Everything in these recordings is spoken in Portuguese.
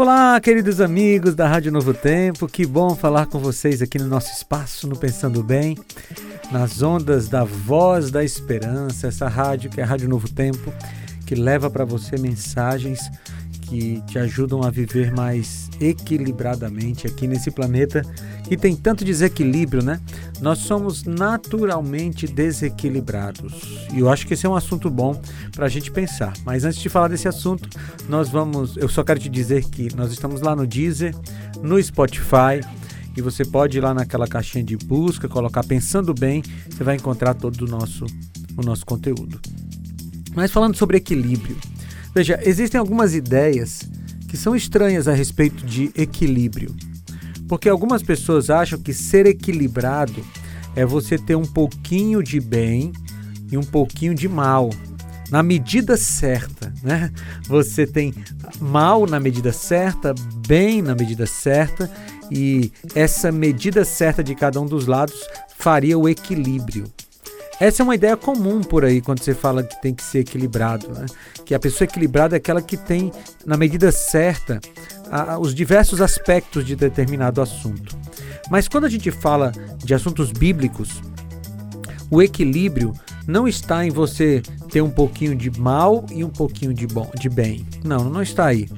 Olá, queridos amigos da Rádio Novo Tempo, que bom falar com vocês aqui no nosso espaço no Pensando Bem, nas ondas da Voz da Esperança, essa rádio que é a Rádio Novo Tempo, que leva para você mensagens que te ajudam a viver mais equilibradamente aqui nesse planeta que tem tanto desequilíbrio, né? Nós somos naturalmente desequilibrados. E eu acho que esse é um assunto bom para a gente pensar. Mas antes de falar desse assunto, nós vamos. Eu só quero te dizer que nós estamos lá no Deezer, no Spotify. E você pode ir lá naquela caixinha de busca, colocar Pensando Bem, você vai encontrar todo o nosso, o nosso conteúdo. Mas falando sobre equilíbrio, Veja, existem algumas ideias que são estranhas a respeito de equilíbrio. Porque algumas pessoas acham que ser equilibrado é você ter um pouquinho de bem e um pouquinho de mal. Na medida certa, né? Você tem mal na medida certa, bem na medida certa, e essa medida certa de cada um dos lados faria o equilíbrio. Essa é uma ideia comum por aí quando você fala que tem que ser equilibrado, né? que a pessoa equilibrada é aquela que tem, na medida certa, a, os diversos aspectos de determinado assunto. Mas quando a gente fala de assuntos bíblicos, o equilíbrio não está em você ter um pouquinho de mal e um pouquinho de bom, de bem. Não, não está aí.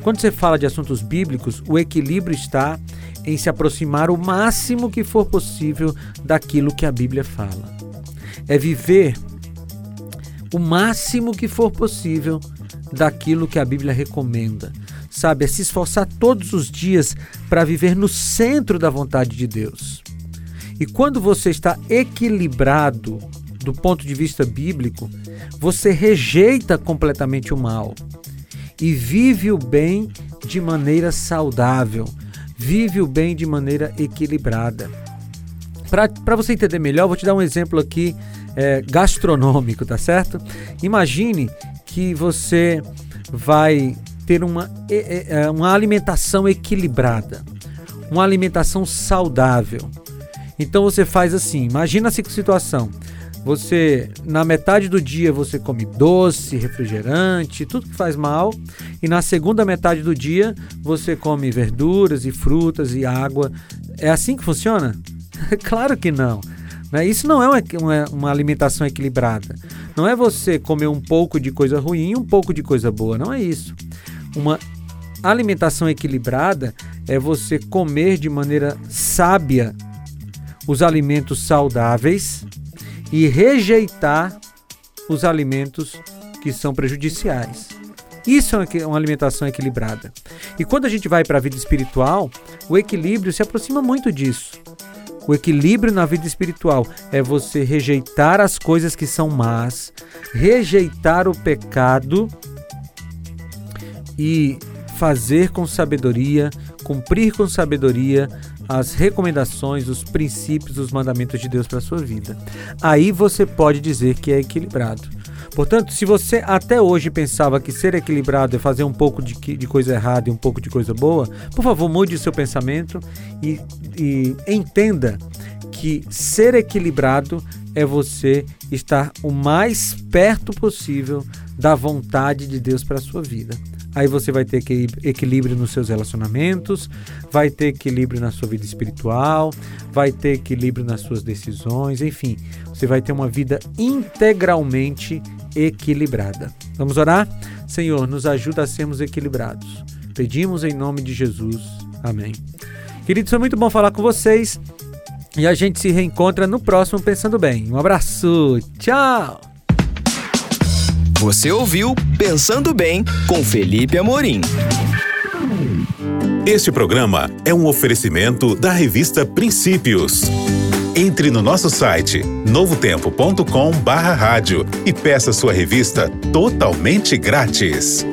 Quando você fala de assuntos bíblicos, o equilíbrio está em se aproximar o máximo que for possível daquilo que a Bíblia fala é viver o máximo que for possível daquilo que a Bíblia recomenda. Sabe, é se esforçar todos os dias para viver no centro da vontade de Deus. E quando você está equilibrado do ponto de vista bíblico, você rejeita completamente o mal e vive o bem de maneira saudável, vive o bem de maneira equilibrada. Para você entender melhor, vou te dar um exemplo aqui é, gastronômico, tá certo? Imagine que você vai ter uma, é, uma alimentação equilibrada, uma alimentação saudável. Então você faz assim, imagina a situação. Você, na metade do dia, você come doce, refrigerante, tudo que faz mal. E na segunda metade do dia, você come verduras e frutas e água. É assim que funciona? claro que não. Né? Isso não é uma, uma, uma, alimentação equilibrada. Não é você comer um pouco de coisa ruim e um pouco de coisa boa. Não é isso. Uma alimentação equilibrada é você comer de maneira sábia os alimentos saudáveis e rejeitar os alimentos que são prejudiciais. Isso é uma alimentação equilibrada. E quando a gente vai para a vida espiritual, o equilíbrio se aproxima muito disso. O equilíbrio na vida espiritual é você rejeitar as coisas que são más, rejeitar o pecado e fazer com sabedoria, cumprir com sabedoria as recomendações, os princípios, os mandamentos de Deus para a sua vida. Aí você pode dizer que é equilibrado. Portanto, se você até hoje pensava que ser equilibrado é fazer um pouco de, de coisa errada e um pouco de coisa boa, por favor, mude o seu pensamento e, e entenda que ser equilibrado é você estar o mais perto possível da vontade de Deus para a sua vida. Aí você vai ter equilíbrio nos seus relacionamentos, vai ter equilíbrio na sua vida espiritual, vai ter equilíbrio nas suas decisões, enfim, você vai ter uma vida integralmente equilibrada. Vamos orar? Senhor, nos ajuda a sermos equilibrados. Pedimos em nome de Jesus. Amém. Queridos, foi muito bom falar com vocês. E a gente se reencontra no próximo Pensando Bem. Um abraço. Tchau. Você ouviu Pensando Bem com Felipe Amorim. Este programa é um oferecimento da revista Princípios. Entre no nosso site novotempo.com/rádio e peça sua revista totalmente grátis.